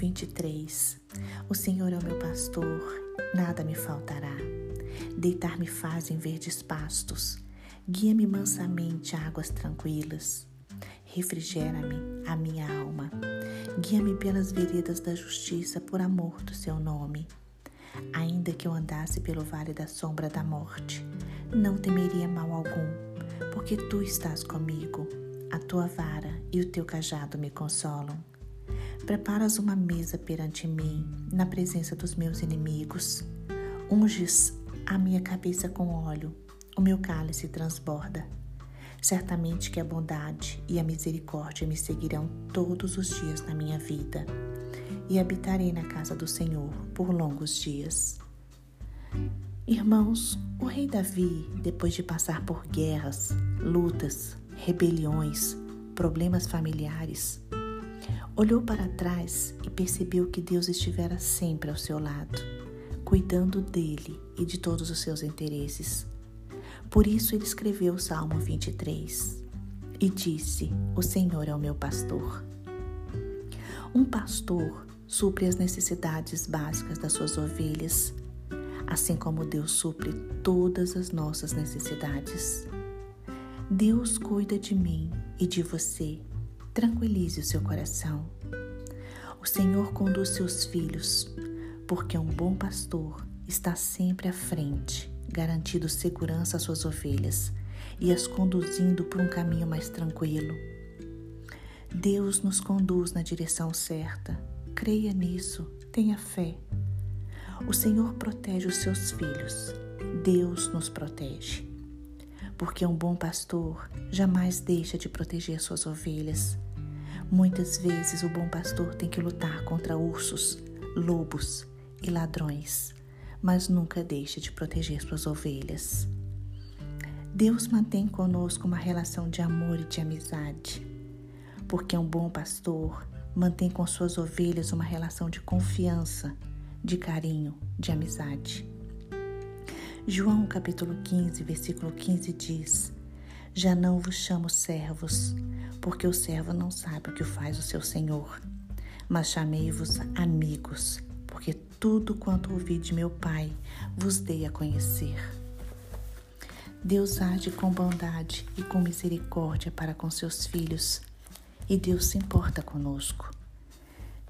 23 O Senhor é o meu pastor, nada me faltará. Deitar-me faz em verdes pastos, guia-me mansamente a águas tranquilas. Refrigera-me a minha alma, guia-me pelas veredas da justiça por amor do seu nome. Ainda que eu andasse pelo vale da sombra da morte, não temeria mal algum, porque tu estás comigo. A tua vara e o teu cajado me consolam. Preparas uma mesa perante mim, na presença dos meus inimigos. Unges a minha cabeça com óleo, o meu cálice transborda. Certamente que a bondade e a misericórdia me seguirão todos os dias na minha vida, e habitarei na casa do Senhor por longos dias. Irmãos, o rei Davi, depois de passar por guerras, lutas, rebeliões, problemas familiares, olhou para trás e percebeu que Deus estivera sempre ao seu lado, cuidando dele e de todos os seus interesses. Por isso ele escreveu o Salmo 23 e disse: O Senhor é o meu pastor. Um pastor supre as necessidades básicas das suas ovelhas, assim como Deus supre todas as nossas necessidades. Deus cuida de mim e de você tranquilize o seu coração. O Senhor conduz seus filhos, porque um bom pastor está sempre à frente, garantindo segurança às suas ovelhas e as conduzindo por um caminho mais tranquilo. Deus nos conduz na direção certa. Creia nisso, tenha fé. O Senhor protege os seus filhos. Deus nos protege porque um bom pastor jamais deixa de proteger suas ovelhas. Muitas vezes o bom pastor tem que lutar contra ursos, lobos e ladrões, mas nunca deixa de proteger suas ovelhas. Deus mantém conosco uma relação de amor e de amizade, porque um bom pastor mantém com suas ovelhas uma relação de confiança, de carinho, de amizade. João capítulo 15, versículo 15 diz: Já não vos chamo servos, porque o servo não sabe o que faz o seu senhor, mas chamei-vos amigos, porque tudo quanto ouvi de meu Pai vos dei a conhecer. Deus age com bondade e com misericórdia para com seus filhos, e Deus se importa conosco.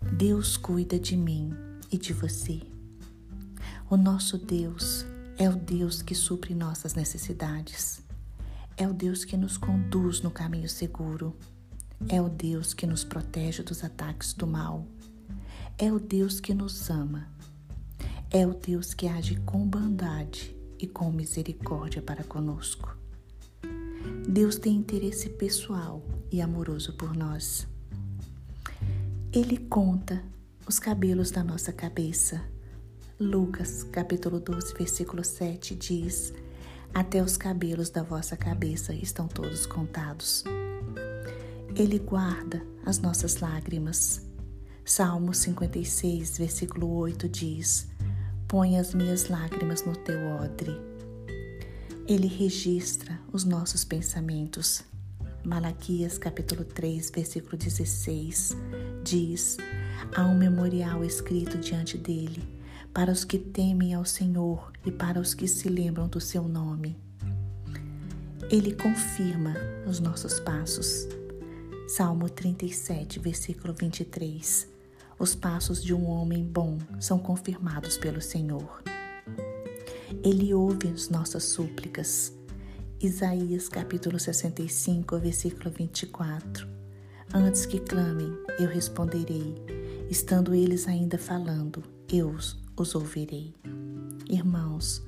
Deus cuida de mim e de você. O nosso Deus é o Deus que supre nossas necessidades. É o Deus que nos conduz no caminho seguro. É o Deus que nos protege dos ataques do mal. É o Deus que nos ama. É o Deus que age com bondade e com misericórdia para conosco. Deus tem interesse pessoal e amoroso por nós. Ele conta os cabelos da nossa cabeça Lucas, capítulo 12, versículo 7 diz: Até os cabelos da vossa cabeça estão todos contados. Ele guarda as nossas lágrimas. Salmo 56, versículo 8 diz: Põe as minhas lágrimas no teu odre. Ele registra os nossos pensamentos. Malaquias capítulo 3, versículo 16 diz: Há um memorial escrito diante dele para os que temem ao Senhor e para os que se lembram do seu nome. Ele confirma os nossos passos. Salmo 37, versículo 23. Os passos de um homem bom são confirmados pelo Senhor. Ele ouve as nossas súplicas. Isaías capítulo 65, versículo 24. Antes que clamem, eu responderei. Estando eles ainda falando, eu os ouvirei. Irmãos,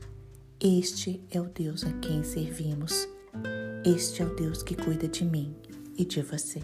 este é o Deus a quem servimos. Este é o Deus que cuida de mim e de você.